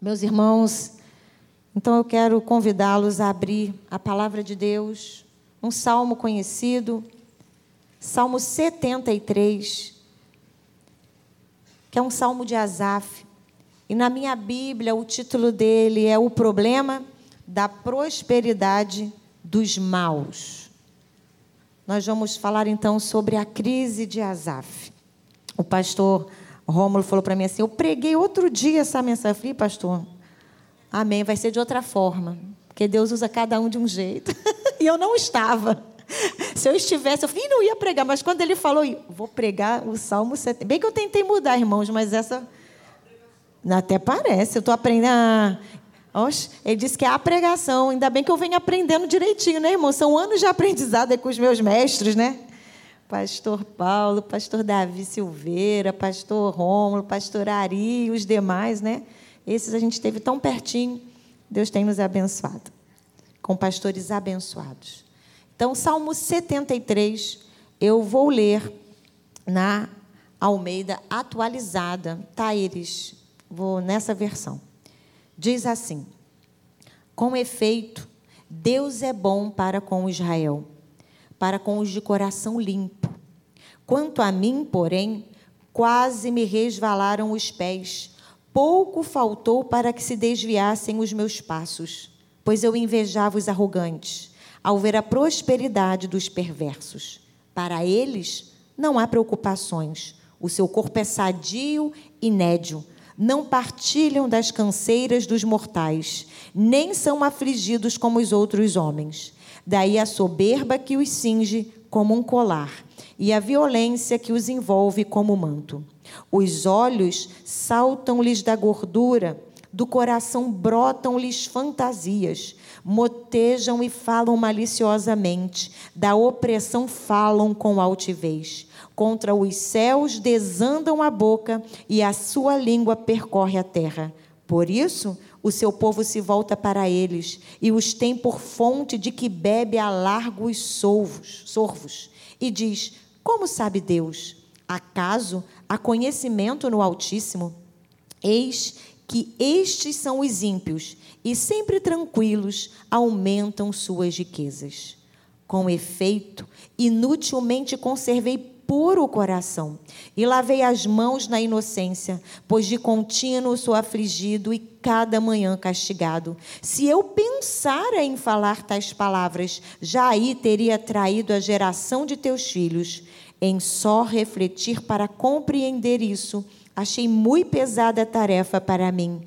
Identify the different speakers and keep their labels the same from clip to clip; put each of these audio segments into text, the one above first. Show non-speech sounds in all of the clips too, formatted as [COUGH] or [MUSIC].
Speaker 1: Meus irmãos, então eu quero convidá-los a abrir a palavra de Deus, um salmo conhecido, Salmo 73, que é um salmo de Asaf. E na minha Bíblia, o título dele é O Problema da Prosperidade dos Maus. Nós vamos falar então sobre a crise de Asaf. O pastor Rômulo falou para mim assim: Eu preguei outro dia essa mensagem. Eu falei, pastor, amém, vai ser de outra forma. Porque Deus usa cada um de um jeito. [LAUGHS] e eu não estava. Se eu estivesse, eu falei, não ia pregar, mas quando ele falou, vou pregar o Salmo 70. Bem que eu tentei mudar, irmãos, mas essa. Até parece, eu estou aprendendo. Ah, oxe, ele disse que é a pregação. Ainda bem que eu venho aprendendo direitinho, né, irmão? São anos de aprendizado com os meus mestres, né? Pastor Paulo, pastor Davi Silveira, pastor Rômulo, pastor Ari e os demais, né? Esses a gente esteve tão pertinho. Deus tem nos abençoado, com pastores abençoados. Então, Salmo 73, eu vou ler na Almeida atualizada, Taíris, vou nessa versão. Diz assim: Com efeito, Deus é bom para com Israel para com os de coração limpo. Quanto a mim, porém, quase me resvalaram os pés. Pouco faltou para que se desviassem os meus passos, pois eu invejava os arrogantes, ao ver a prosperidade dos perversos. Para eles não há preocupações. O seu corpo é sadio e nédio. Não partilham das canseiras dos mortais, nem são afligidos como os outros homens. Daí a soberba que os cinge como um colar, e a violência que os envolve como manto. Os olhos saltam-lhes da gordura, do coração brotam-lhes fantasias, motejam e falam maliciosamente, da opressão falam com altivez. Contra os céus desandam a boca e a sua língua percorre a terra. Por isso, o seu povo se volta para eles e os tem por fonte de que bebe a largos solvos, sorvos. E diz: Como sabe Deus? Acaso há conhecimento no Altíssimo? Eis que estes são os ímpios e sempre tranquilos aumentam suas riquezas. Com efeito, inutilmente conservei puro coração e lavei as mãos na inocência, pois de contínuo sou afligido e cada manhã castigado. Se eu pensara em falar tais palavras, já aí teria traído a geração de teus filhos. Em só refletir para compreender isso, achei muito pesada a tarefa para mim,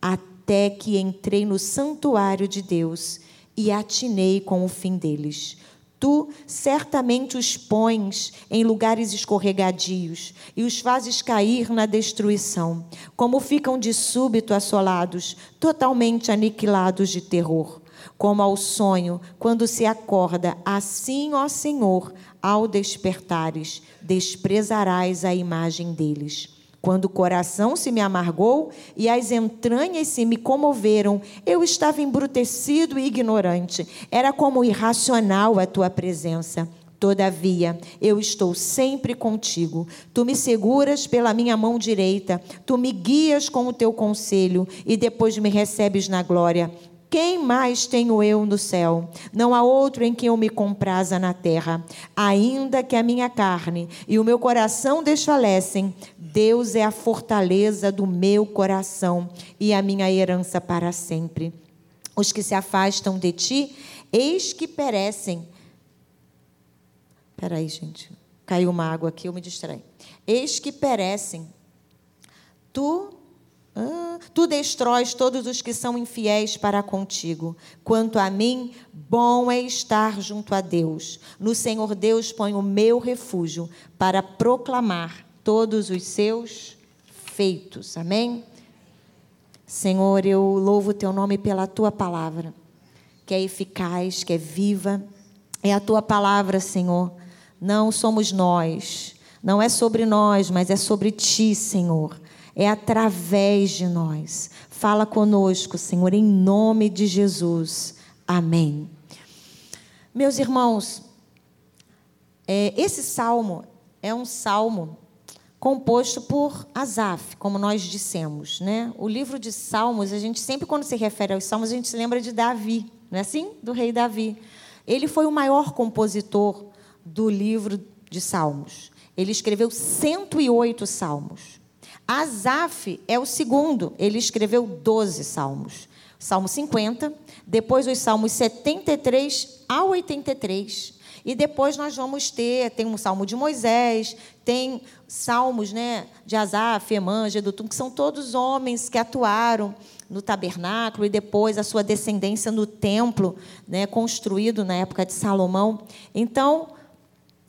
Speaker 1: até que entrei no santuário de Deus e atinei com o fim deles Tu certamente os pões em lugares escorregadios e os fazes cair na destruição, como ficam de súbito assolados, totalmente aniquilados de terror. Como ao sonho, quando se acorda, assim, ó Senhor, ao despertares, desprezarás a imagem deles. Quando o coração se me amargou e as entranhas se me comoveram, eu estava embrutecido e ignorante. Era como irracional a tua presença. Todavia, eu estou sempre contigo. Tu me seguras pela minha mão direita, tu me guias com o teu conselho e depois me recebes na glória. Quem mais tenho eu no céu? Não há outro em quem eu me compraza na terra. Ainda que a minha carne e o meu coração desfalecem, Deus é a fortaleza do meu coração e a minha herança para sempre. Os que se afastam de ti, eis que perecem. Espera aí, gente. Caiu uma água aqui, eu me distraí. Eis que perecem. Tu ah, tu destróis todos os que são infiéis para contigo. Quanto a mim, bom é estar junto a Deus. No Senhor Deus ponho o meu refúgio para proclamar todos os seus feitos. Amém? Senhor, eu louvo o teu nome pela tua palavra, que é eficaz, que é viva. É a tua palavra, Senhor. Não somos nós, não é sobre nós, mas é sobre ti, Senhor é através de nós. Fala conosco, Senhor, em nome de Jesus. Amém. Meus irmãos, é, esse salmo é um salmo composto por Asaf, como nós dissemos. Né? O livro de Salmos, a gente sempre, quando se refere aos Salmos, a gente se lembra de Davi, não é assim? Do rei Davi. Ele foi o maior compositor do livro de Salmos. Ele escreveu 108 salmos. Asaf é o segundo, ele escreveu 12 salmos. Salmo 50, depois os salmos 73 a 83. E depois nós vamos ter, tem um salmo de Moisés, tem salmos né, de Asaf, Emã, Gedutum, que são todos homens que atuaram no tabernáculo e depois a sua descendência no templo, né, construído na época de Salomão. Então,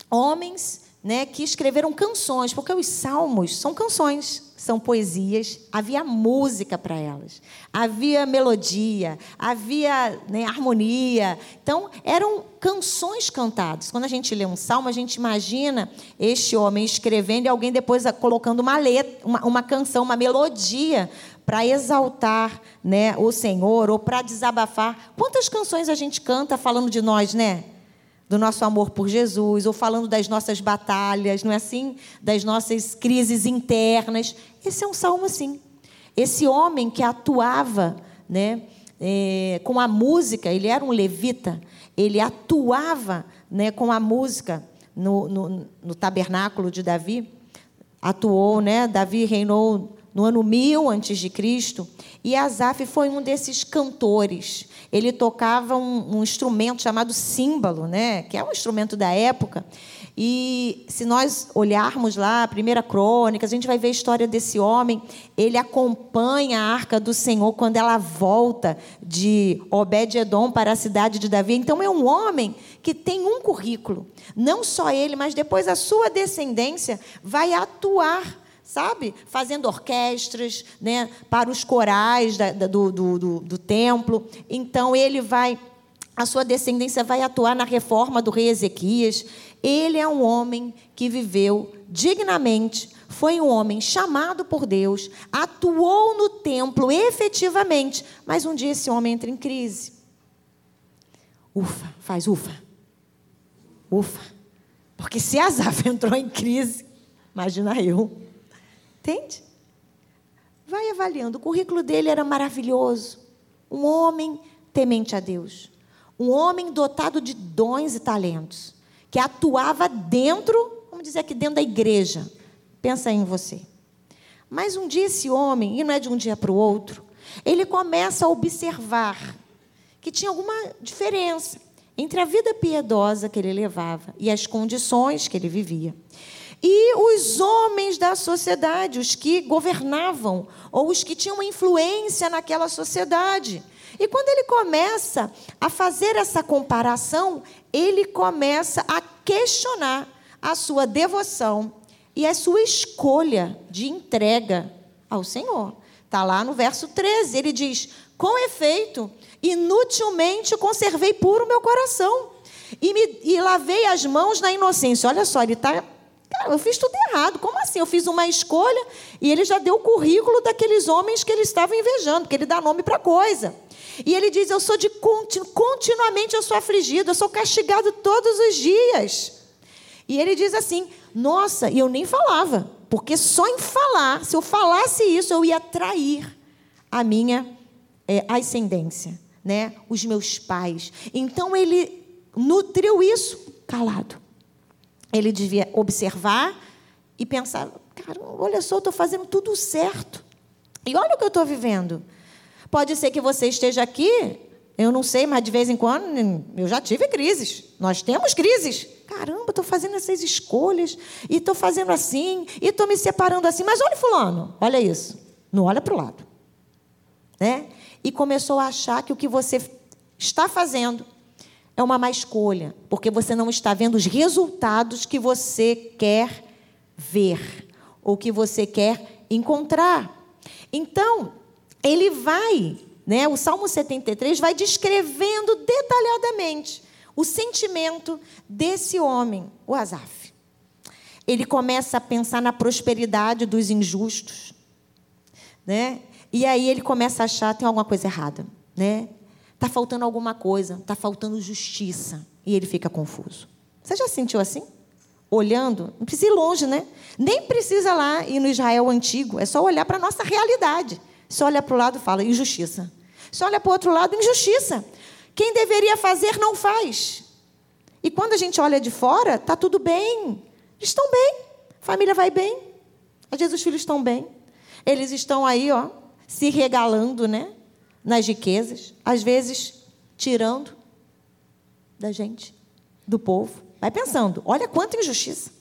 Speaker 1: homens né, que escreveram canções, porque os salmos são canções são poesias, havia música para elas, havia melodia, havia né, harmonia. Então, eram canções cantadas. Quando a gente lê um salmo, a gente imagina este homem escrevendo e alguém depois colocando uma letra, uma, uma canção, uma melodia para exaltar né, o Senhor ou para desabafar. Quantas canções a gente canta falando de nós, né? Do nosso amor por Jesus, ou falando das nossas batalhas, não é assim? Das nossas crises internas. Esse é um salmo assim. Esse homem que atuava né, é, com a música, ele era um levita, ele atuava né, com a música no, no, no tabernáculo de Davi. Atuou, né? Davi reinou no ano 1000 antes de Cristo, e Asaf foi um desses cantores. Ele tocava um, um, instrumento chamado símbolo, né, que é um instrumento da época. E se nós olharmos lá a primeira crônica, a gente vai ver a história desse homem. Ele acompanha a arca do Senhor quando ela volta de Obed-edom para a cidade de Davi. Então é um homem que tem um currículo. Não só ele, mas depois a sua descendência vai atuar sabe? Fazendo orquestras né, para os corais da, da, do, do, do, do templo. Então, ele vai, a sua descendência vai atuar na reforma do rei Ezequias. Ele é um homem que viveu dignamente, foi um homem chamado por Deus, atuou no templo efetivamente, mas um dia esse homem entra em crise. Ufa, faz ufa. Ufa. Porque se Asaf [LAUGHS] entrou em crise, imagina eu. Entende? Vai avaliando. O currículo dele era maravilhoso. Um homem temente a Deus. Um homem dotado de dons e talentos. Que atuava dentro, vamos dizer aqui, dentro da igreja. Pensa em você. Mas um dia esse homem, e não é de um dia para o outro, ele começa a observar que tinha alguma diferença entre a vida piedosa que ele levava e as condições que ele vivia e os homens da sociedade, os que governavam ou os que tinham influência naquela sociedade. E quando ele começa a fazer essa comparação, ele começa a questionar a sua devoção e a sua escolha de entrega ao Senhor. Está lá no verso 13, ele diz: Com efeito, inutilmente conservei puro meu coração e, me, e lavei as mãos na inocência. Olha só, ele está Cara, eu fiz tudo errado. Como assim? Eu fiz uma escolha e ele já deu o currículo daqueles homens que ele estava invejando, porque ele dá nome para coisa. E ele diz: Eu sou de continu, continuamente eu sou afligido, eu sou castigado todos os dias. E ele diz assim: Nossa, e eu nem falava, porque só em falar, se eu falasse isso, eu ia trair a minha é, ascendência, né? Os meus pais. Então ele nutriu isso calado. Ele devia observar e pensar: cara, olha só, eu estou fazendo tudo certo. E olha o que eu estou vivendo. Pode ser que você esteja aqui, eu não sei, mas de vez em quando eu já tive crises. Nós temos crises. Caramba, estou fazendo essas escolhas, e estou fazendo assim, e estou me separando assim. Mas olha, Fulano, olha isso. Não olha para o lado. Né? E começou a achar que o que você está fazendo é uma má escolha, porque você não está vendo os resultados que você quer ver ou que você quer encontrar. Então, ele vai, né, o Salmo 73 vai descrevendo detalhadamente o sentimento desse homem, o Asaf. Ele começa a pensar na prosperidade dos injustos, né? E aí ele começa a achar tem alguma coisa errada, né? Está faltando alguma coisa, está faltando justiça. E ele fica confuso. Você já sentiu assim? olhando, não precisa ir longe, né? Nem precisa lá ir no Israel antigo, é só olhar para a nossa realidade. Só olha para o lado e fala injustiça. Só olha para o outro lado, injustiça. Quem deveria fazer não faz. E quando a gente olha de fora, tá tudo bem. Estão bem. A família vai bem. Às vezes os filhos estão bem. Eles estão aí, ó, se regalando, né? Nas riquezas, às vezes tirando da gente, do povo. Vai pensando, olha quanta injustiça.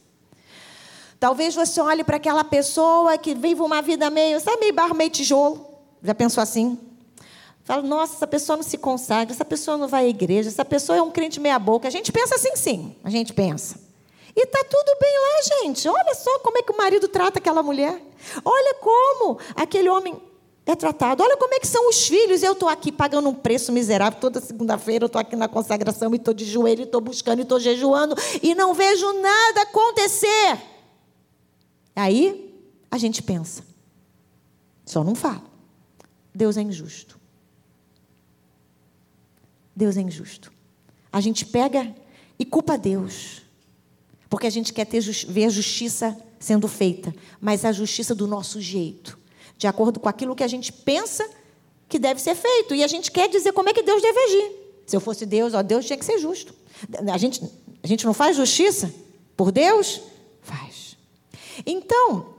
Speaker 1: Talvez você olhe para aquela pessoa que vive uma vida meio, sabe, meio barro, meio tijolo. Já pensou assim? Fala, nossa, essa pessoa não se consagra, essa pessoa não vai à igreja, essa pessoa é um crente meia-boca. A gente pensa assim, sim, a gente pensa. E está tudo bem lá, gente. Olha só como é que o marido trata aquela mulher. Olha como aquele homem é tratado. Olha como é que são os filhos. Eu estou aqui pagando um preço miserável. Toda segunda-feira eu estou aqui na consagração e estou de joelho, estou buscando, estou jejuando e não vejo nada acontecer. Aí a gente pensa. Só não fala. Deus é injusto. Deus é injusto. A gente pega e culpa Deus. Porque a gente quer ter, ver a justiça sendo feita, mas a justiça do nosso jeito, de acordo com aquilo que a gente pensa que deve ser feito. E a gente quer dizer como é que Deus deve agir. Se eu fosse Deus, ó, Deus tinha que ser justo. A gente, a gente não faz justiça por Deus? Faz. Então,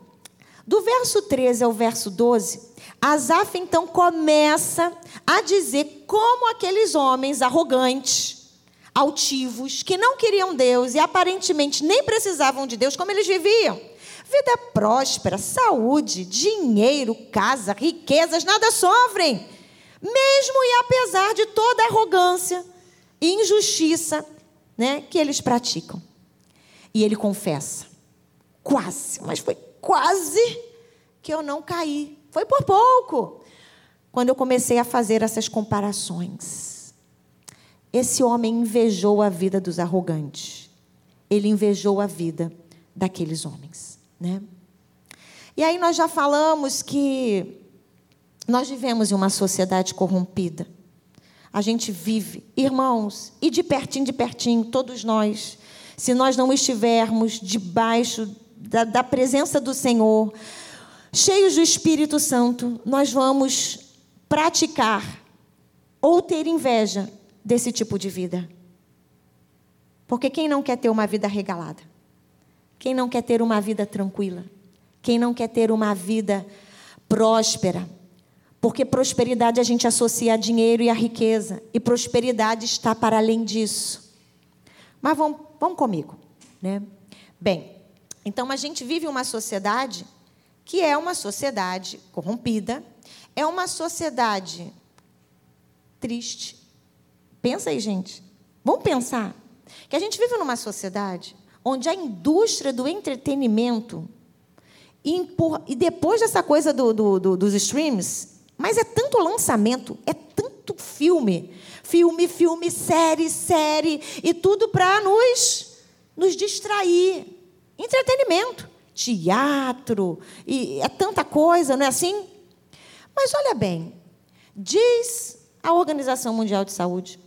Speaker 1: do verso 13 ao verso 12, Asaf então começa a dizer como aqueles homens arrogantes, altivos, que não queriam Deus e aparentemente nem precisavam de Deus, como eles viviam. Vida próspera, saúde, dinheiro, casa, riquezas, nada sofrem. Mesmo e apesar de toda a arrogância e injustiça né, que eles praticam. E ele confessa: quase, mas foi quase que eu não caí. Foi por pouco. Quando eu comecei a fazer essas comparações. Esse homem invejou a vida dos arrogantes. Ele invejou a vida daqueles homens, né? E aí nós já falamos que nós vivemos em uma sociedade corrompida. A gente vive, irmãos, e de pertinho, de pertinho, todos nós, se nós não estivermos debaixo da, da presença do Senhor, cheios do Espírito Santo, nós vamos praticar ou ter inveja desse tipo de vida. Porque quem não quer ter uma vida regalada? Quem não quer ter uma vida tranquila? Quem não quer ter uma vida próspera? Porque prosperidade a gente associa a dinheiro e a riqueza, e prosperidade está para além disso. Mas vamos, vamos comigo, né? Bem, então a gente vive uma sociedade que é uma sociedade corrompida, é uma sociedade triste, Pensa aí, gente. Vamos pensar que a gente vive numa sociedade onde a indústria do entretenimento e depois dessa coisa do, do, do, dos streams, mas é tanto lançamento, é tanto filme, filme, filme, série, série e tudo para nos nos distrair. Entretenimento, teatro e é tanta coisa, não é assim? Mas olha bem, diz a Organização Mundial de Saúde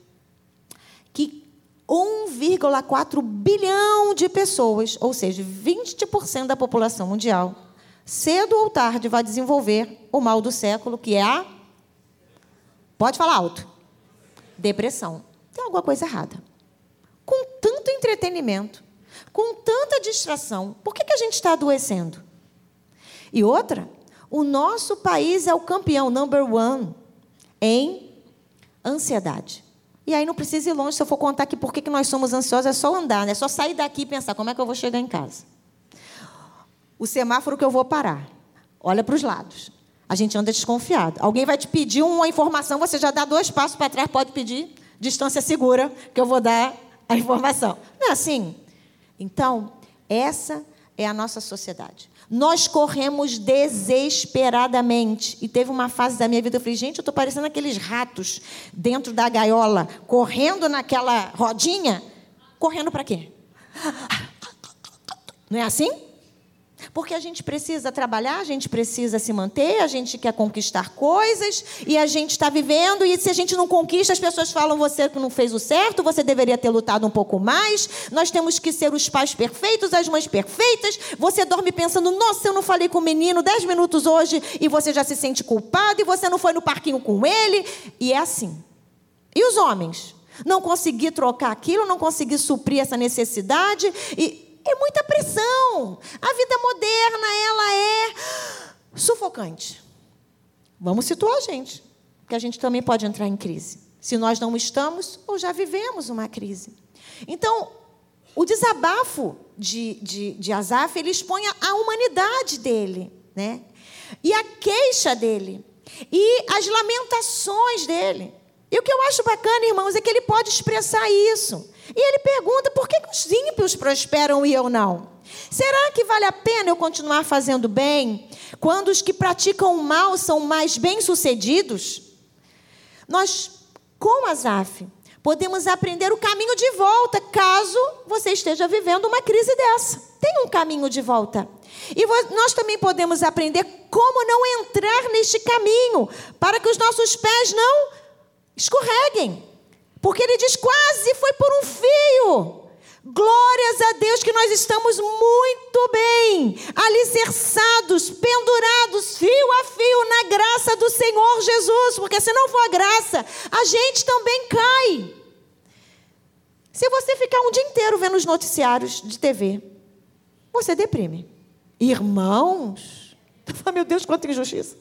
Speaker 1: que 1,4 bilhão de pessoas, ou seja, 20% da população mundial, cedo ou tarde vai desenvolver o mal do século, que é a. Pode falar alto. Depressão. Tem alguma coisa errada. Com tanto entretenimento, com tanta distração, por que, que a gente está adoecendo? E outra, o nosso país é o campeão, number one, em ansiedade. E aí não precisa ir longe, se eu for contar aqui por que nós somos ansiosos, é só andar, né? é só sair daqui e pensar como é que eu vou chegar em casa. O semáforo que eu vou parar. Olha para os lados. A gente anda desconfiado. Alguém vai te pedir uma informação, você já dá dois passos para trás, pode pedir distância segura, que eu vou dar a informação. Não é assim? Então, essa é a nossa sociedade. Nós corremos desesperadamente. E teve uma fase da minha vida, eu falei, gente, eu estou parecendo aqueles ratos dentro da gaiola, correndo naquela rodinha. Correndo para quê? [LAUGHS] Não é assim? Porque a gente precisa trabalhar, a gente precisa se manter, a gente quer conquistar coisas e a gente está vivendo. E se a gente não conquista, as pessoas falam você que não fez o certo, você deveria ter lutado um pouco mais. Nós temos que ser os pais perfeitos, as mães perfeitas. Você dorme pensando: nossa, eu não falei com o menino dez minutos hoje e você já se sente culpado e você não foi no parquinho com ele. E é assim. E os homens? Não consegui trocar aquilo, não consegui suprir essa necessidade e é muita pressão. A vida moderna, ela é sufocante. Vamos situar a gente, porque a gente também pode entrar em crise. Se nós não estamos ou já vivemos uma crise. Então, o desabafo de, de, de Asaf, ele expõe a humanidade dele, né? E a queixa dele. E as lamentações dele. E o que eu acho bacana, irmãos, é que ele pode expressar isso. E ele pergunta por que os ímpios prosperam e eu não? Será que vale a pena eu continuar fazendo bem quando os que praticam o mal são mais bem-sucedidos? Nós, com Azaf, podemos aprender o caminho de volta caso você esteja vivendo uma crise dessa. Tem um caminho de volta. E nós também podemos aprender como não entrar neste caminho para que os nossos pés não escorreguem. Porque ele diz: quase foi por um fio. Glórias a Deus que nós estamos muito bem, alicerçados, pendurados, fio a fio na graça do Senhor Jesus, porque se não for a graça, a gente também cai. Se você ficar um dia inteiro vendo os noticiários de TV, você deprime. Irmãos, [LAUGHS] meu Deus, quanta injustiça.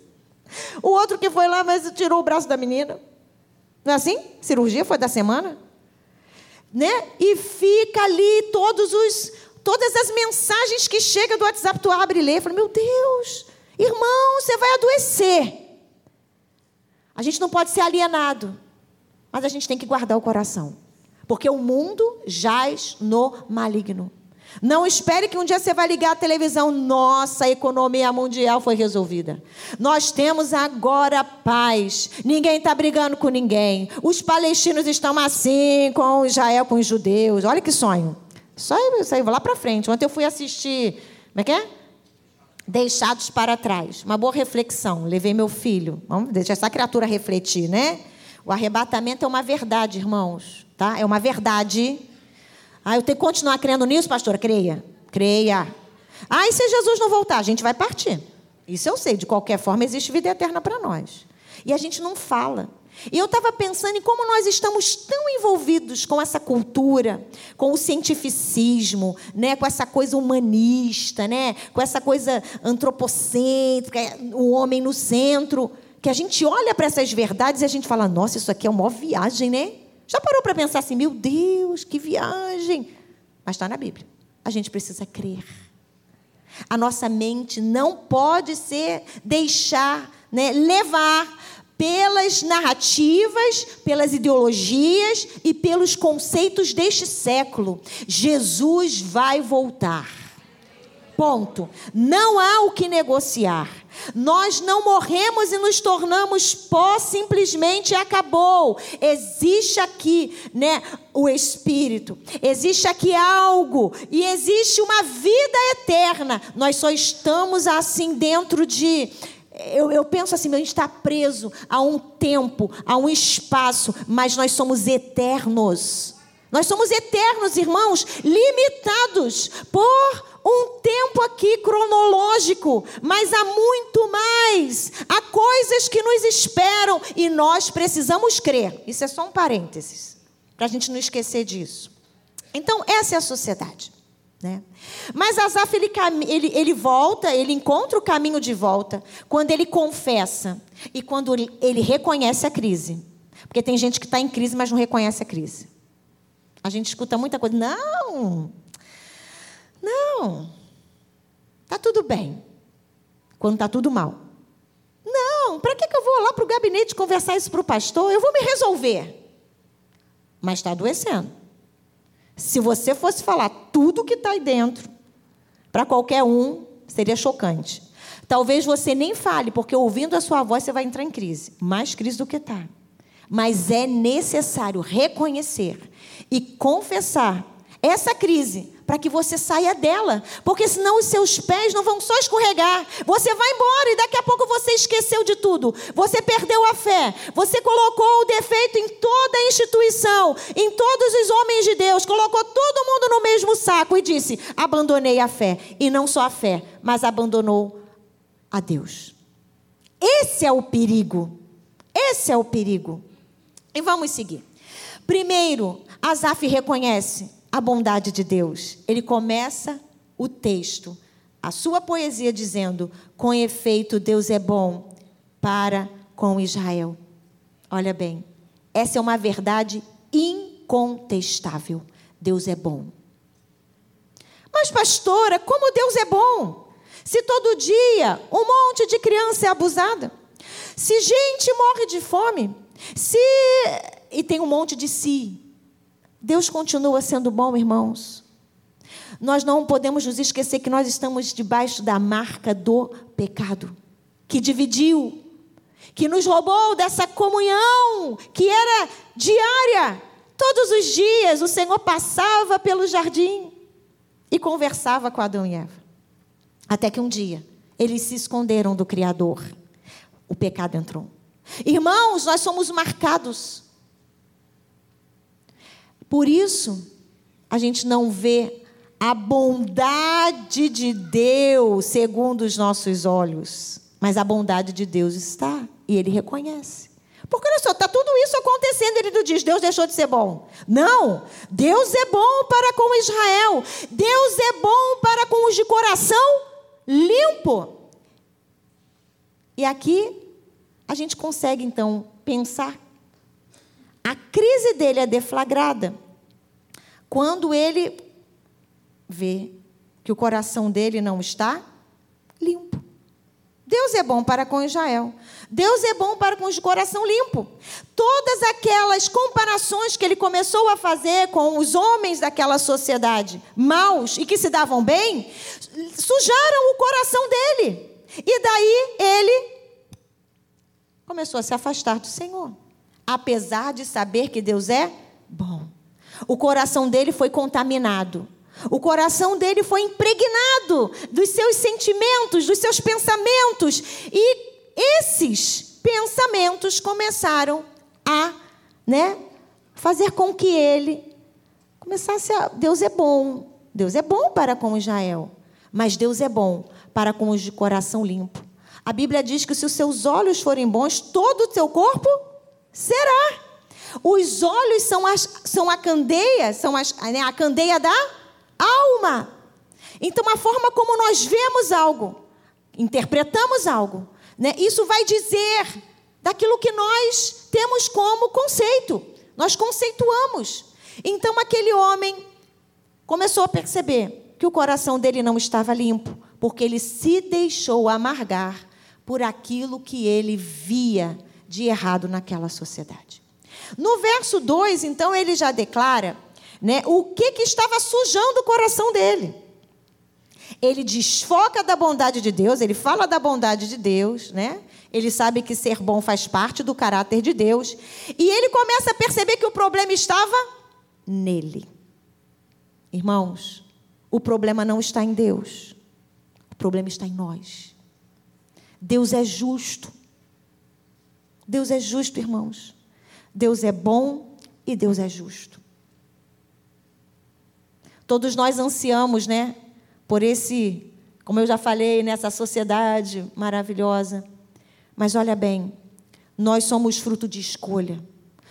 Speaker 1: O outro que foi lá, mas tirou o braço da menina. Não é assim? Cirurgia foi da semana? Né? E fica ali todos os todas as mensagens que chegam do WhatsApp, tu abre e lê, fala, meu Deus, irmão, você vai adoecer. A gente não pode ser alienado, mas a gente tem que guardar o coração. Porque o mundo jaz no maligno. Não espere que um dia você vai ligar a televisão, nossa, a economia mundial foi resolvida. Nós temos agora paz. Ninguém está brigando com ninguém. Os palestinos estão assim com Israel, com os judeus. Olha que sonho. Só isso aí, vou lá para frente. Ontem eu fui assistir, como é que é? Deixados para trás. Uma boa reflexão. Levei meu filho. Vamos deixar essa criatura refletir, né? O arrebatamento é uma verdade, irmãos. Tá? É uma verdade ah, eu tenho que continuar crendo nisso, pastora? Creia. Creia. Ah, e se Jesus não voltar? A gente vai partir. Isso eu sei. De qualquer forma, existe vida eterna para nós. E a gente não fala. E eu estava pensando em como nós estamos tão envolvidos com essa cultura, com o cientificismo, né, com essa coisa humanista, né, com essa coisa antropocêntrica, o homem no centro, que a gente olha para essas verdades e a gente fala: nossa, isso aqui é uma viagem, né? Já parou para pensar assim, meu Deus, que viagem? Mas está na Bíblia. A gente precisa crer. A nossa mente não pode ser deixar, né, levar pelas narrativas, pelas ideologias e pelos conceitos deste século. Jesus vai voltar. Ponto. Não há o que negociar. Nós não morremos e nos tornamos pó, simplesmente acabou. Existe aqui, né, o espírito. Existe aqui algo e existe uma vida eterna. Nós só estamos assim dentro de eu, eu, penso assim, a gente está preso a um tempo, a um espaço, mas nós somos eternos. Nós somos eternos, irmãos, limitados por um tempo aqui cronológico, mas há muito mais. Há coisas que nos esperam e nós precisamos crer. Isso é só um parênteses, para a gente não esquecer disso. Então, essa é a sociedade. Né? Mas Asaf, ele, ele, ele volta, ele encontra o caminho de volta quando ele confessa e quando ele reconhece a crise. Porque tem gente que está em crise, mas não reconhece a crise. A gente escuta muita coisa. Não, não. Está tudo bem. Quando está tudo mal. Não, para que, que eu vou lá para o gabinete conversar isso para o pastor? Eu vou me resolver. Mas está adoecendo. Se você fosse falar tudo que está aí dentro, para qualquer um, seria chocante. Talvez você nem fale, porque ouvindo a sua voz você vai entrar em crise. Mais crise do que está. Mas é necessário reconhecer e confessar essa crise para que você saia dela, porque senão os seus pés não vão só escorregar. Você vai embora e daqui a pouco você esqueceu de tudo. Você perdeu a fé. Você colocou o defeito em toda a instituição, em todos os homens de Deus, colocou todo mundo no mesmo saco e disse: "Abandonei a fé". E não só a fé, mas abandonou a Deus. Esse é o perigo. Esse é o perigo. E vamos seguir. Primeiro, Asaf reconhece a bondade de Deus. Ele começa o texto, a sua poesia, dizendo: Com efeito, Deus é bom para com Israel. Olha bem, essa é uma verdade incontestável. Deus é bom. Mas, pastora, como Deus é bom? Se todo dia um monte de criança é abusada, se gente morre de fome, se e tem um monte de si, Deus continua sendo bom, irmãos. Nós não podemos nos esquecer que nós estamos debaixo da marca do pecado, que dividiu, que nos roubou dessa comunhão que era diária. Todos os dias o Senhor passava pelo jardim e conversava com Adão e Eva. Até que um dia eles se esconderam do Criador. O pecado entrou. Irmãos, nós somos marcados por isso, a gente não vê a bondade de Deus segundo os nossos olhos, mas a bondade de Deus está e ele reconhece. Porque olha só, está tudo isso acontecendo, ele não diz, Deus deixou de ser bom. Não, Deus é bom para com Israel, Deus é bom para com os de coração limpo. E aqui a gente consegue então pensar a crise dele é deflagrada quando ele vê que o coração dele não está limpo. Deus é bom para com Israel. Deus é bom para com os de coração limpo. Todas aquelas comparações que ele começou a fazer com os homens daquela sociedade, maus e que se davam bem, sujaram o coração dele. E daí ele começou a se afastar do Senhor apesar de saber que Deus é bom. O coração dele foi contaminado. O coração dele foi impregnado dos seus sentimentos, dos seus pensamentos. E esses pensamentos começaram a né, fazer com que ele começasse a. Deus é bom. Deus é bom para com Israel. Mas Deus é bom para com os de coração limpo. A Bíblia diz que se os seus olhos forem bons, todo o seu corpo Será? Os olhos são, as, são a candeia, são as, né, a candeia da alma. Então, a forma como nós vemos algo, interpretamos algo, né, isso vai dizer daquilo que nós temos como conceito. Nós conceituamos. Então, aquele homem começou a perceber que o coração dele não estava limpo, porque ele se deixou amargar por aquilo que ele via de errado naquela sociedade. No verso 2, então, ele já declara né, o que, que estava sujando o coração dele. Ele desfoca da bondade de Deus, ele fala da bondade de Deus, né? Ele sabe que ser bom faz parte do caráter de Deus. E ele começa a perceber que o problema estava nele. Irmãos, o problema não está em Deus. O problema está em nós. Deus é justo. Deus é justo, irmãos. Deus é bom e Deus é justo. Todos nós ansiamos, né, por esse, como eu já falei, nessa sociedade maravilhosa. Mas olha bem, nós somos fruto de escolha.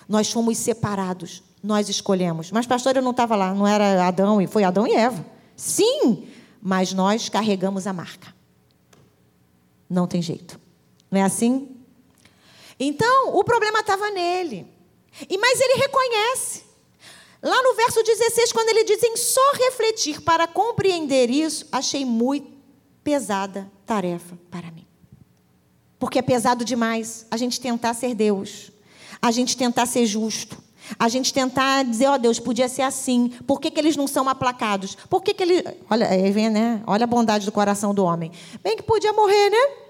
Speaker 1: Nós fomos separados, nós escolhemos. Mas pastor, eu não estava lá, não era Adão e foi Adão e Eva. Sim, mas nós carregamos a marca. Não tem jeito. Não é assim? Então, o problema estava nele. E mas ele reconhece. Lá no verso 16, quando ele diz em só refletir para compreender isso, achei muito pesada tarefa para mim. Porque é pesado demais a gente tentar ser Deus, a gente tentar ser justo, a gente tentar dizer, ó oh, Deus, podia ser assim. Por que, que eles não são aplacados? Por que, que eles. Olha, aí vem, né? Olha a bondade do coração do homem. Bem que podia morrer, né?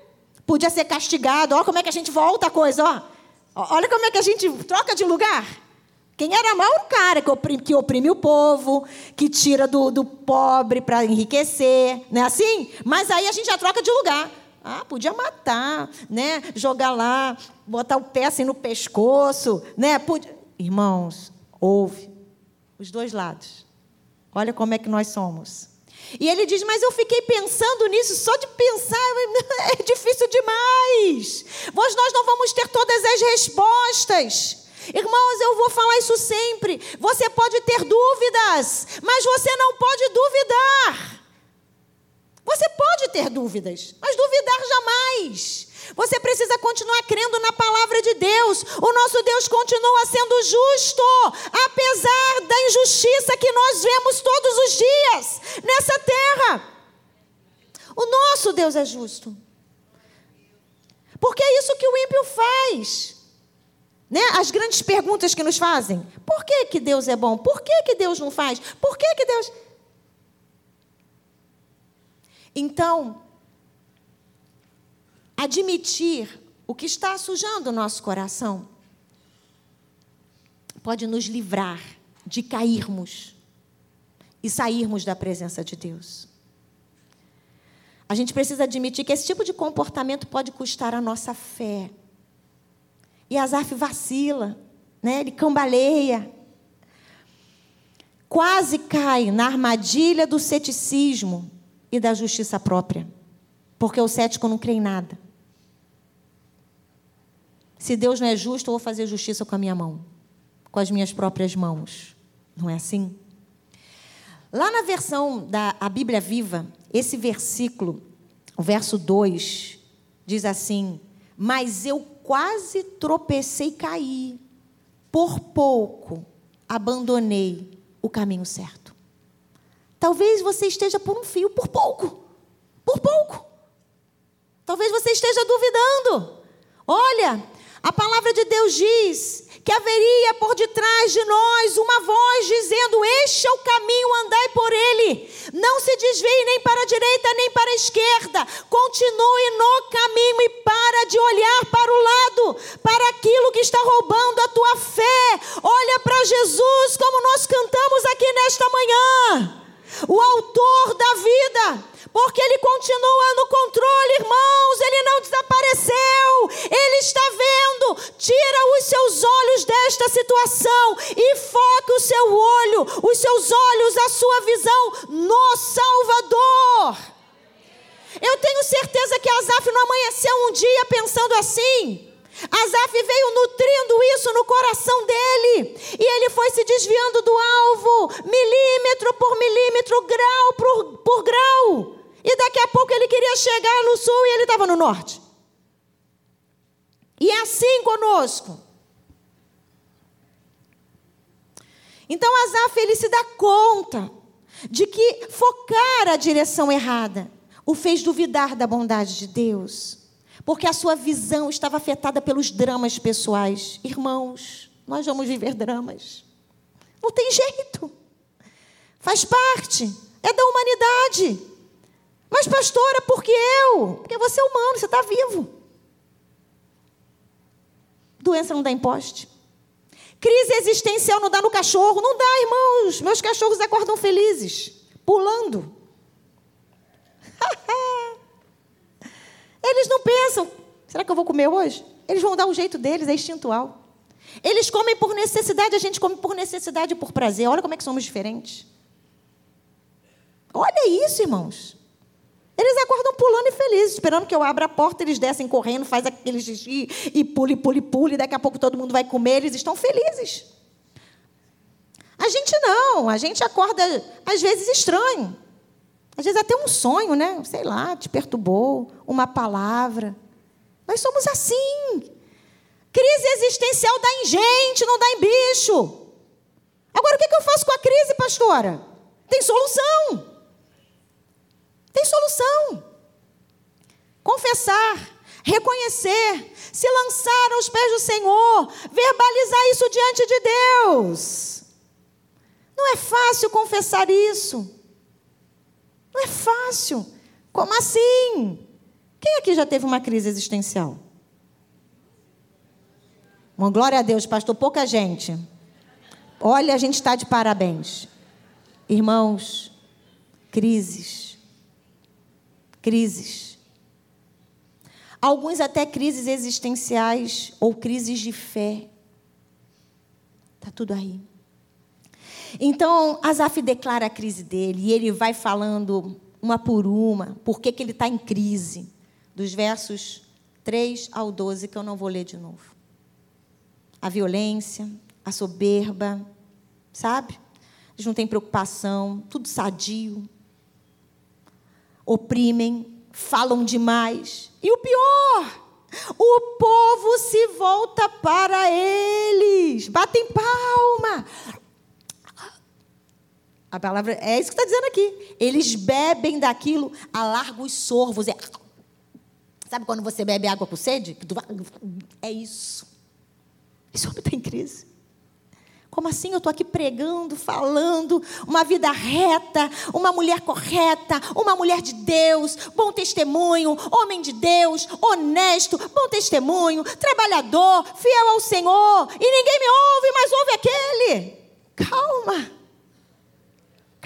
Speaker 1: Podia ser castigado. Olha como é que a gente volta a coisa, ó. Olha como é que a gente troca de lugar. Quem era mal era o cara que oprime, que oprime o povo, que tira do, do pobre para enriquecer, não é assim? Mas aí a gente já troca de lugar. Ah, podia matar, né? Jogar lá, botar o pé assim no pescoço, né? Podia... Irmãos, ouve os dois lados. Olha como é que nós somos. E ele diz: Mas eu fiquei pensando nisso, só de pensar [LAUGHS] é difícil demais. Pois nós não vamos ter todas as respostas. Irmãos, eu vou falar isso sempre. Você pode ter dúvidas, mas você não pode duvidar. Você pode ter dúvidas, mas duvidar jamais. Você precisa continuar crendo na palavra de Deus. O nosso Deus continua sendo justo, apesar da injustiça que nós vemos todos os dias nessa terra. O nosso Deus é justo. Porque é isso que o ímpio faz. Né? As grandes perguntas que nos fazem: por que, que Deus é bom? Por que, que Deus não faz? Por que, que Deus. Então, admitir o que está sujando o nosso coração pode nos livrar de cairmos e sairmos da presença de Deus. A gente precisa admitir que esse tipo de comportamento pode custar a nossa fé. E Azaf vacila, né? ele cambaleia. Quase cai na armadilha do ceticismo e da justiça própria. Porque o cético não crê em nada. Se Deus não é justo, eu vou fazer justiça com a minha mão, com as minhas próprias mãos. Não é assim? Lá na versão da a Bíblia Viva, esse versículo, o verso 2, diz assim: Mas eu quase tropecei e caí. Por pouco abandonei o caminho certo. Talvez você esteja por um fio, por pouco. Por pouco. Talvez você esteja duvidando. Olha, a palavra de Deus diz que haveria por detrás de nós uma voz dizendo: Este é o caminho, andai por ele. Não se desvie nem para a direita nem para a esquerda. Continue no caminho e para de olhar para o lado, para aquilo que está roubando a tua fé. Olha para Jesus, como nós cantamos aqui nesta manhã. O autor da vida porque Ele continua no controle, irmãos, Ele não desapareceu, Ele está vendo. Tira os seus olhos desta situação e foque o seu olho, os seus olhos, a sua visão no Salvador. Eu tenho certeza que Asaf não amanheceu um dia pensando assim. Asaf veio nutrindo isso no coração dele. E ele foi se desviando do alvo, milímetro por milímetro, grau por, por grau. E daqui a pouco ele queria chegar no sul e ele estava no norte. E é assim conosco. Então Asaf ele se dá conta de que focar a direção errada o fez duvidar da bondade de Deus, porque a sua visão estava afetada pelos dramas pessoais. Irmãos, nós vamos viver dramas. Não tem jeito. Faz parte, é da humanidade. Mas, pastora, por que eu? Porque você é humano, você está vivo. Doença não dá em poste. Crise existencial não dá no cachorro. Não dá, irmãos. Meus cachorros acordam felizes, pulando. [LAUGHS] Eles não pensam, será que eu vou comer hoje? Eles vão dar o jeito deles, é instintual. Eles comem por necessidade, a gente come por necessidade e por prazer. Olha como é que somos diferentes. Olha isso, irmãos. Eles acordam pulando e felizes, esperando que eu abra a porta, eles descem correndo, faz aquele xixi e pule, pule, pule, daqui a pouco todo mundo vai comer, eles estão felizes. A gente não, a gente acorda às vezes estranho. Às vezes até um sonho, né? Sei lá, te perturbou, uma palavra. Nós somos assim. Crise existencial dá em gente, não dá em bicho. Agora, o que eu faço com a crise, pastora? Tem solução. Tem solução. Confessar, reconhecer, se lançar aos pés do Senhor, verbalizar isso diante de Deus. Não é fácil confessar isso. Não é fácil. Como assim? Quem aqui já teve uma crise existencial? Uma glória a Deus, pastor, pouca gente. Olha, a gente está de parabéns. Irmãos, crises. Crises. Alguns até crises existenciais ou crises de fé. Está tudo aí. Então, Asaf declara a crise dele e ele vai falando uma por uma, por que, que ele está em crise, dos versos 3 ao 12, que eu não vou ler de novo. A violência, a soberba, sabe? Eles não têm preocupação, tudo sadio. Oprimem, falam demais. E o pior, o povo se volta para eles, batem palma. A palavra é isso que está dizendo aqui. Eles bebem daquilo a largos sorvos. É, sabe quando você bebe água com sede? É isso. Esse homem está em crise. Como assim? Eu estou aqui pregando, falando, uma vida reta, uma mulher correta, uma mulher de Deus, bom testemunho, homem de Deus, honesto, bom testemunho, trabalhador, fiel ao Senhor, e ninguém me ouve, mas ouve aquele. Calma.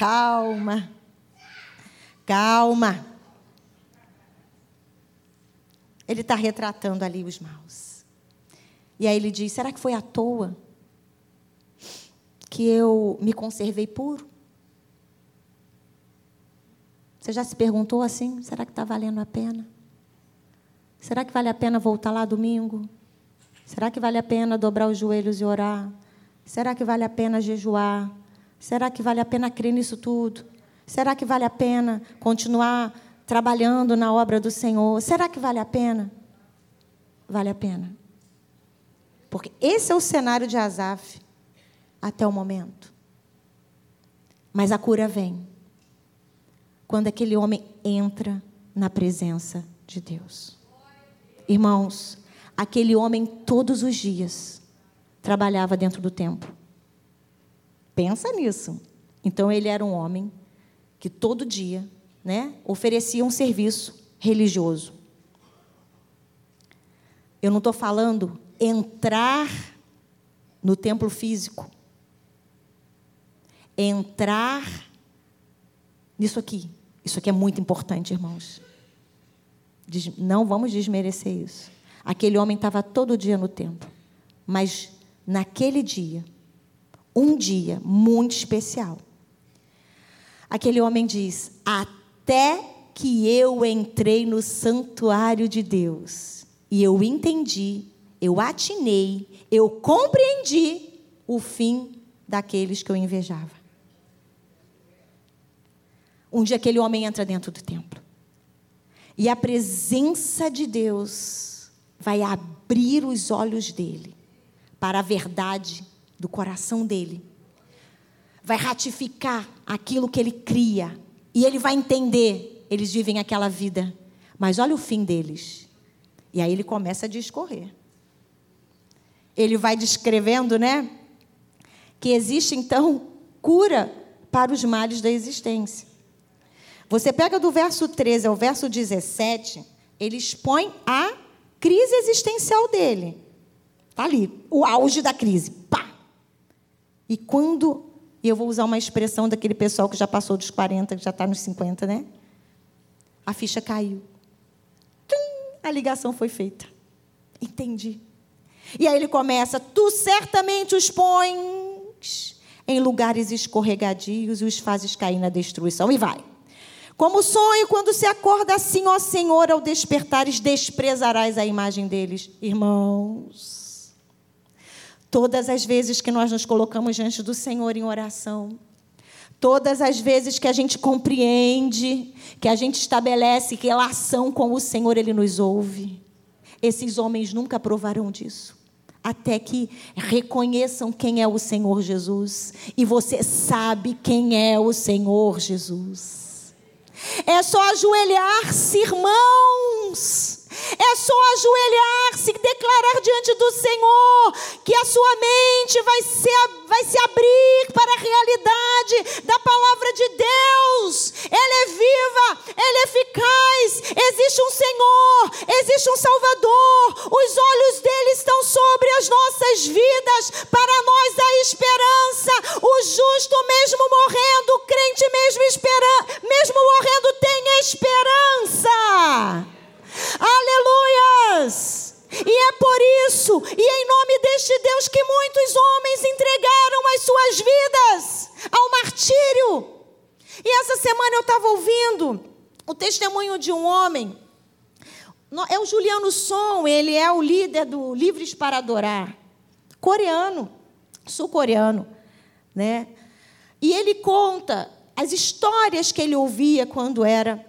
Speaker 1: Calma. Calma. Ele está retratando ali os maus. E aí ele diz: será que foi à toa que eu me conservei puro? Você já se perguntou assim? Será que está valendo a pena? Será que vale a pena voltar lá domingo? Será que vale a pena dobrar os joelhos e orar? Será que vale a pena jejuar? Será que vale a pena crer nisso tudo? Será que vale a pena continuar trabalhando na obra do Senhor? Será que vale a pena? Vale a pena. Porque esse é o cenário de Asaf até o momento. Mas a cura vem quando aquele homem entra na presença de Deus. Irmãos, aquele homem todos os dias trabalhava dentro do templo. Pensa nisso. Então ele era um homem que todo dia, né, oferecia um serviço religioso. Eu não estou falando entrar no templo físico. Entrar nisso aqui. Isso aqui é muito importante, irmãos. Não vamos desmerecer isso. Aquele homem estava todo dia no templo. Mas naquele dia, um dia muito especial. Aquele homem diz: Até que eu entrei no santuário de Deus e eu entendi, eu atinei, eu compreendi o fim daqueles que eu invejava. Um dia aquele homem entra dentro do templo. E a presença de Deus vai abrir os olhos dele para a verdade do coração dele. Vai ratificar aquilo que ele cria. E ele vai entender. Eles vivem aquela vida. Mas olha o fim deles. E aí ele começa a discorrer. Ele vai descrevendo, né? Que existe então cura para os males da existência. Você pega do verso 13 ao verso 17, ele expõe a crise existencial dele. Está ali, o auge da crise. E quando, e eu vou usar uma expressão daquele pessoal que já passou dos 40, que já está nos 50, né? A ficha caiu. Tum, a ligação foi feita. Entendi. E aí ele começa: Tu certamente os pões em lugares escorregadios e os fazes cair na destruição. E vai. Como sonho, quando se acorda assim, ó Senhor, ao despertares, desprezarás a imagem deles. Irmãos, Todas as vezes que nós nos colocamos diante do Senhor em oração, todas as vezes que a gente compreende, que a gente estabelece relação com o Senhor, Ele nos ouve. Esses homens nunca provarão disso. Até que reconheçam quem é o Senhor Jesus. E você sabe quem é o Senhor Jesus. É só ajoelhar-se, irmãos é só ajoelhar-se, declarar diante do Senhor que a sua mente vai se, vai se abrir para a realidade da palavra de Deus. Ela é viva, ela é eficaz. Existe um Senhor, existe um Salvador. Os olhos dele estão sobre as nossas vidas. Para nós há esperança. O justo mesmo morrendo, o crente mesmo esperando, mesmo morrendo tem esperança. Aleluias! E é por isso, e em nome deste Deus, que muitos homens entregaram as suas vidas ao martírio. E essa semana eu estava ouvindo o testemunho de um homem, é o Juliano Son, ele é o líder do Livres para Adorar, coreano, sul-coreano, né? E ele conta as histórias que ele ouvia quando era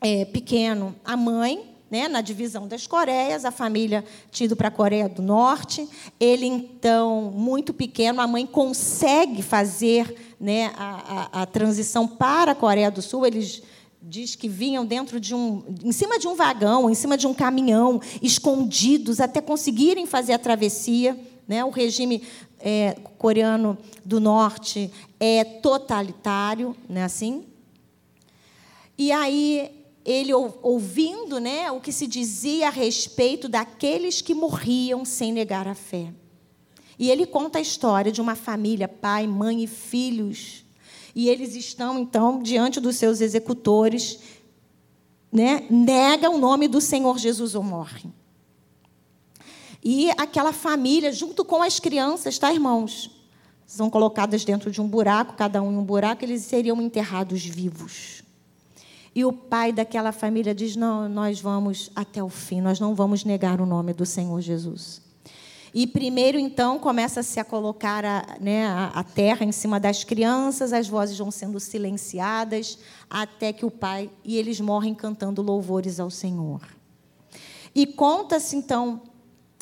Speaker 1: é, pequeno. A mãe, né, na divisão das Coreias, a família tinha ido para a Coreia do Norte. Ele, então, muito pequeno, a mãe consegue fazer né, a, a, a transição para a Coreia do Sul. Eles diz que vinham dentro de um, em cima de um vagão, em cima de um caminhão, escondidos até conseguirem fazer a travessia. Né? O regime é, coreano do norte é totalitário, né? Assim. E aí ele ouvindo, né, o que se dizia a respeito daqueles que morriam sem negar a fé. E ele conta a história de uma família, pai, mãe e filhos. E eles estão então diante dos seus executores, né, nega o nome do Senhor Jesus ou morre. E aquela família, junto com as crianças, tá, irmãos? São colocadas dentro de um buraco, cada um em um buraco, eles seriam enterrados vivos. E o pai daquela família diz: Não, nós vamos até o fim, nós não vamos negar o nome do Senhor Jesus. E primeiro, então, começa-se a colocar a, né, a, terra em cima das crianças, as vozes vão sendo silenciadas, até que o pai. E eles morrem cantando louvores ao Senhor. E conta-se, então,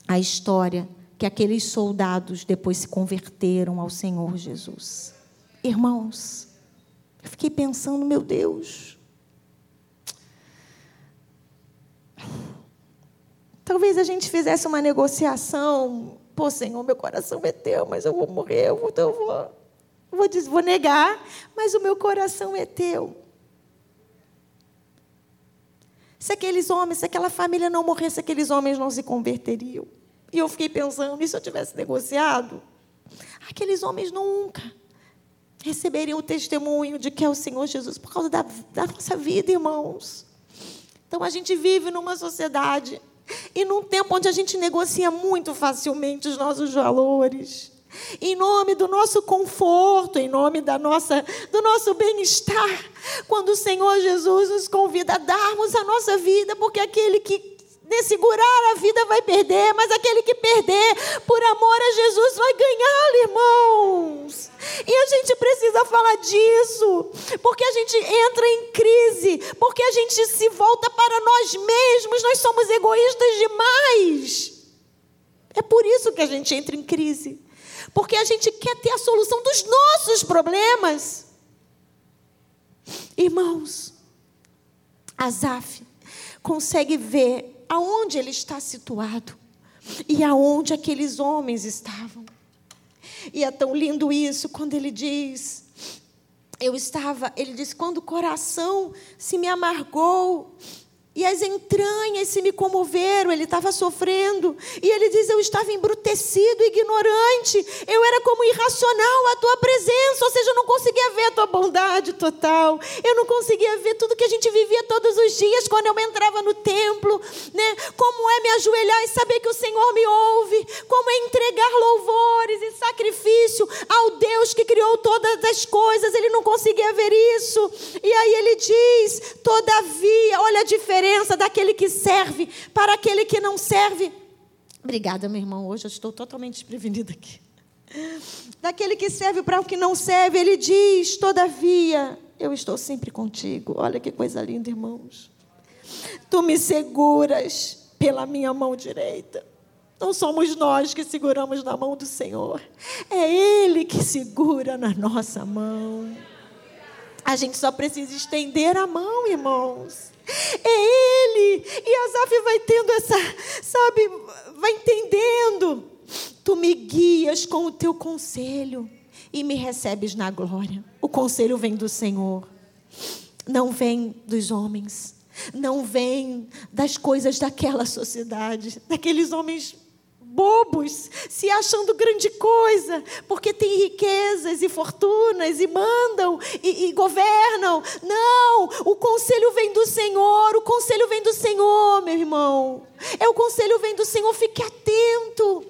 Speaker 1: a história que aqueles soldados depois se converteram ao Senhor Jesus. Irmãos, eu fiquei pensando, meu Deus. Talvez a gente fizesse uma negociação. Pô, Senhor, meu coração é teu, mas eu vou morrer, eu vou, eu vou, vou, vou negar, mas o meu coração é teu. Se aqueles homens, se aquela família não morresse, aqueles homens não se converteriam. E eu fiquei pensando, e se eu tivesse negociado? Aqueles homens nunca receberiam o testemunho de que é o Senhor Jesus por causa da, da nossa vida, irmãos. Então a gente vive numa sociedade e num tempo onde a gente negocia muito facilmente os nossos valores. Em nome do nosso conforto, em nome da nossa, do nosso bem-estar, quando o Senhor Jesus nos convida a darmos a nossa vida, porque aquele que de segurar a vida vai perder, mas aquele que perder por amor a Jesus vai ganhar, irmãos. E a gente precisa falar disso, porque a gente entra em crise, porque a gente se volta para nós mesmos, nós somos egoístas demais. É por isso que a gente entra em crise, porque a gente quer ter a solução dos nossos problemas. Irmãos, Azaf consegue ver aonde ele está situado e aonde aqueles homens estavam. E é tão lindo isso quando ele diz: Eu estava, ele diz, quando o coração se me amargou e as entranhas se me comoveram, ele estava sofrendo. E ele diz: Eu estava embrutecido, ignorante, eu era como irracional à tua presença, ou seja, eu não conseguia ver a tua bondade total, eu não conseguia ver tudo que a gente vivia todos os dias quando eu entrava no templo, né? Como é me ajoelhar e saber que o Senhor me ouve, como é entregar louvores e sacrifício ao Deus que criou todas as coisas, ele não conseguia ver isso. E aí ele diz: Todavia, olha a diferença diferença daquele que serve para aquele que não serve. Obrigada, meu irmão. Hoje eu estou totalmente desprevenida aqui. Daquele que serve para o que não serve, ele diz: Todavia, eu estou sempre contigo. Olha que coisa linda, irmãos. Tu me seguras pela minha mão direita. Não somos nós que seguramos na mão do Senhor, é Ele que segura na nossa mão. A gente só precisa estender a mão, irmãos. É Ele. E Asaf vai tendo essa, sabe, vai entendendo. Tu me guias com o teu conselho e me recebes na glória. O conselho vem do Senhor, não vem dos homens, não vem das coisas daquela sociedade, daqueles homens bobos, se achando grande coisa, porque têm riquezas e fortunas e mandam e, e, governam. Não, o conselho vem do Senhor, o conselho vem do Senhor, meu irmão. É o conselho vem do Senhor, fique atento.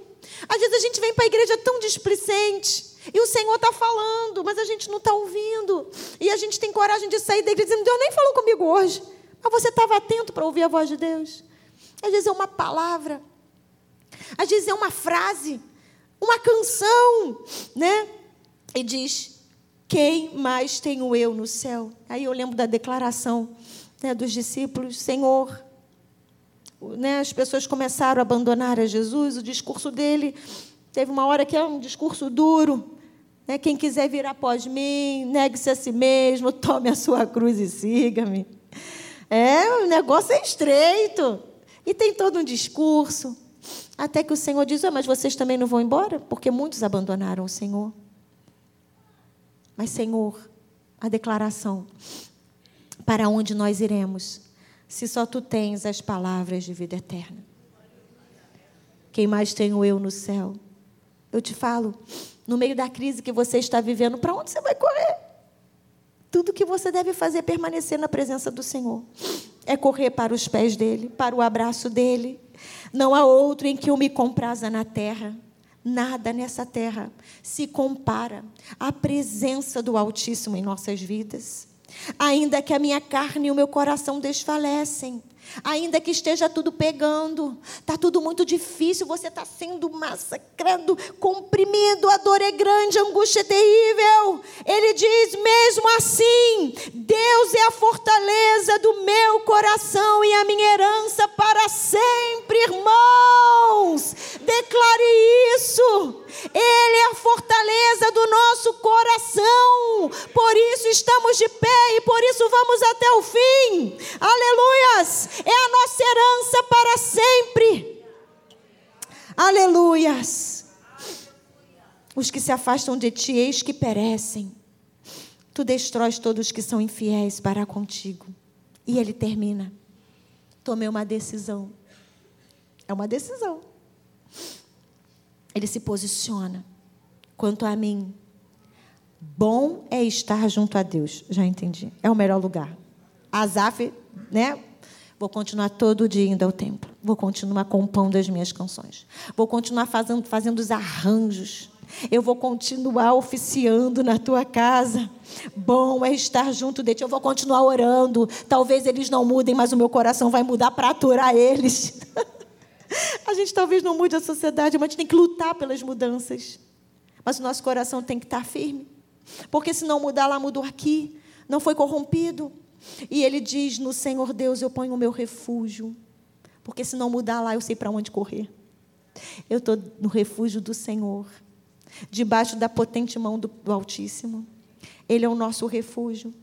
Speaker 1: Às vezes a gente vem para a igreja tão displicente. E o Senhor está falando, mas a gente não está ouvindo. E a gente tem coragem de sair da igreja dizendo: Deus nem falou comigo hoje. Mas você estava atento para ouvir a voz de Deus. Às vezes é uma palavra, às vezes é uma frase, uma canção, né? E diz: Quem mais tenho eu no céu? Aí eu lembro da declaração né, dos discípulos: Senhor. Né, as pessoas começaram a abandonar a Jesus, o discurso dele teve uma hora que é um discurso duro. Né, quem quiser vir após mim, negue-se a si mesmo, tome a sua cruz e siga-me. É, o negócio é estreito. E tem todo um discurso. Até que o Senhor diz: ah, Mas vocês também não vão embora? Porque muitos abandonaram o Senhor. Mas, Senhor, a declaração: Para onde nós iremos, se só tu tens as palavras de vida eterna? Quem mais tenho eu no céu? Eu te falo, no meio da crise que você está vivendo, para onde você vai correr? Tudo que você deve fazer é permanecer na presença do Senhor. É correr para os pés dele, para o abraço dele. Não há outro em que eu me compraza na terra. Nada nessa terra se compara à presença do Altíssimo em nossas vidas. Ainda que a minha carne e o meu coração desfalecem, Ainda que esteja tudo pegando, está tudo muito difícil, você está sendo massacrado, comprimido, a dor é grande, a angústia é terrível. Ele diz: mesmo assim, Deus é a fortaleza do meu coração e a minha herança para sempre, irmãos. Declare isso. Ele é a fortaleza do nosso coração. Por isso estamos de pé e por isso vamos até o fim. Aleluias! É a nossa herança para sempre. Aleluias! Os que se afastam de ti, eis que perecem. Tu destróis todos que são infiéis para contigo. E ele termina. Tomei uma decisão. É uma decisão ele se posiciona. Quanto a mim, bom é estar junto a Deus. Já entendi. É o melhor lugar. Azaf, né? Vou continuar todo dia indo ao templo. Vou continuar compondo as minhas canções. Vou continuar fazendo, fazendo os arranjos. Eu vou continuar oficiando na tua casa. Bom é estar junto de ti. Eu vou continuar orando. Talvez eles não mudem, mas o meu coração vai mudar para aturar eles. [LAUGHS] A gente talvez não mude a sociedade, mas a gente tem que lutar pelas mudanças. Mas o nosso coração tem que estar firme. Porque se não mudar lá, mudou aqui. Não foi corrompido. E ele diz: No Senhor Deus eu ponho o meu refúgio. Porque se não mudar lá, eu sei para onde correr. Eu estou no refúgio do Senhor, debaixo da potente mão do, do Altíssimo. Ele é o nosso refúgio.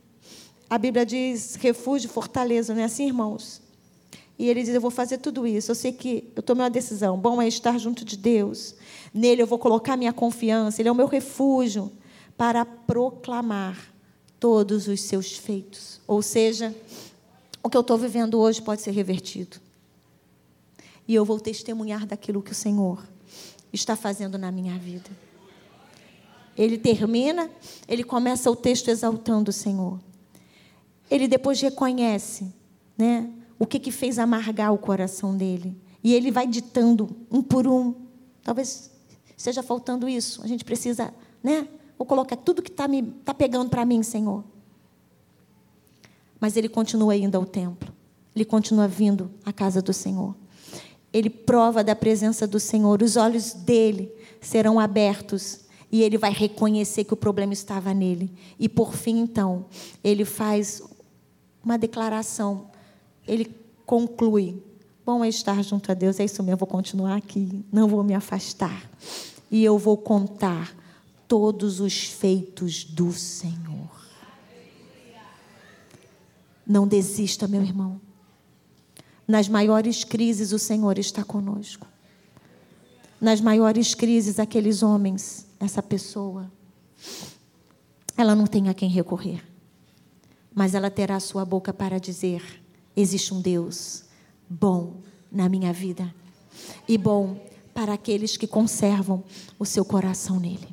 Speaker 1: A Bíblia diz refúgio, fortaleza, não é assim, irmãos? E ele diz: Eu vou fazer tudo isso. Eu sei que eu tomei uma decisão. Bom é estar junto de Deus. Nele eu vou colocar minha confiança. Ele é o meu refúgio para proclamar todos os seus feitos. Ou seja, o que eu estou vivendo hoje pode ser revertido. E eu vou testemunhar daquilo que o Senhor está fazendo na minha vida. Ele termina, ele começa o texto exaltando o Senhor. Ele depois reconhece, né? o que, que fez amargar o coração dele. E ele vai ditando um por um. Talvez seja faltando isso. A gente precisa, né? Vou colocar tudo que está tá pegando para mim, Senhor. Mas ele continua indo ao templo. Ele continua vindo à casa do Senhor. Ele prova da presença do Senhor. Os olhos dele serão abertos e ele vai reconhecer que o problema estava nele. E por fim, então, ele faz uma declaração ele conclui: Bom é estar junto a Deus, é isso mesmo, eu vou continuar aqui, não vou me afastar. E eu vou contar todos os feitos do Senhor. Não desista, meu irmão. Nas maiores crises, o Senhor está conosco. Nas maiores crises, aqueles homens, essa pessoa, ela não tem a quem recorrer, mas ela terá sua boca para dizer: existe um Deus bom na minha vida e bom para aqueles que conservam o seu coração nele.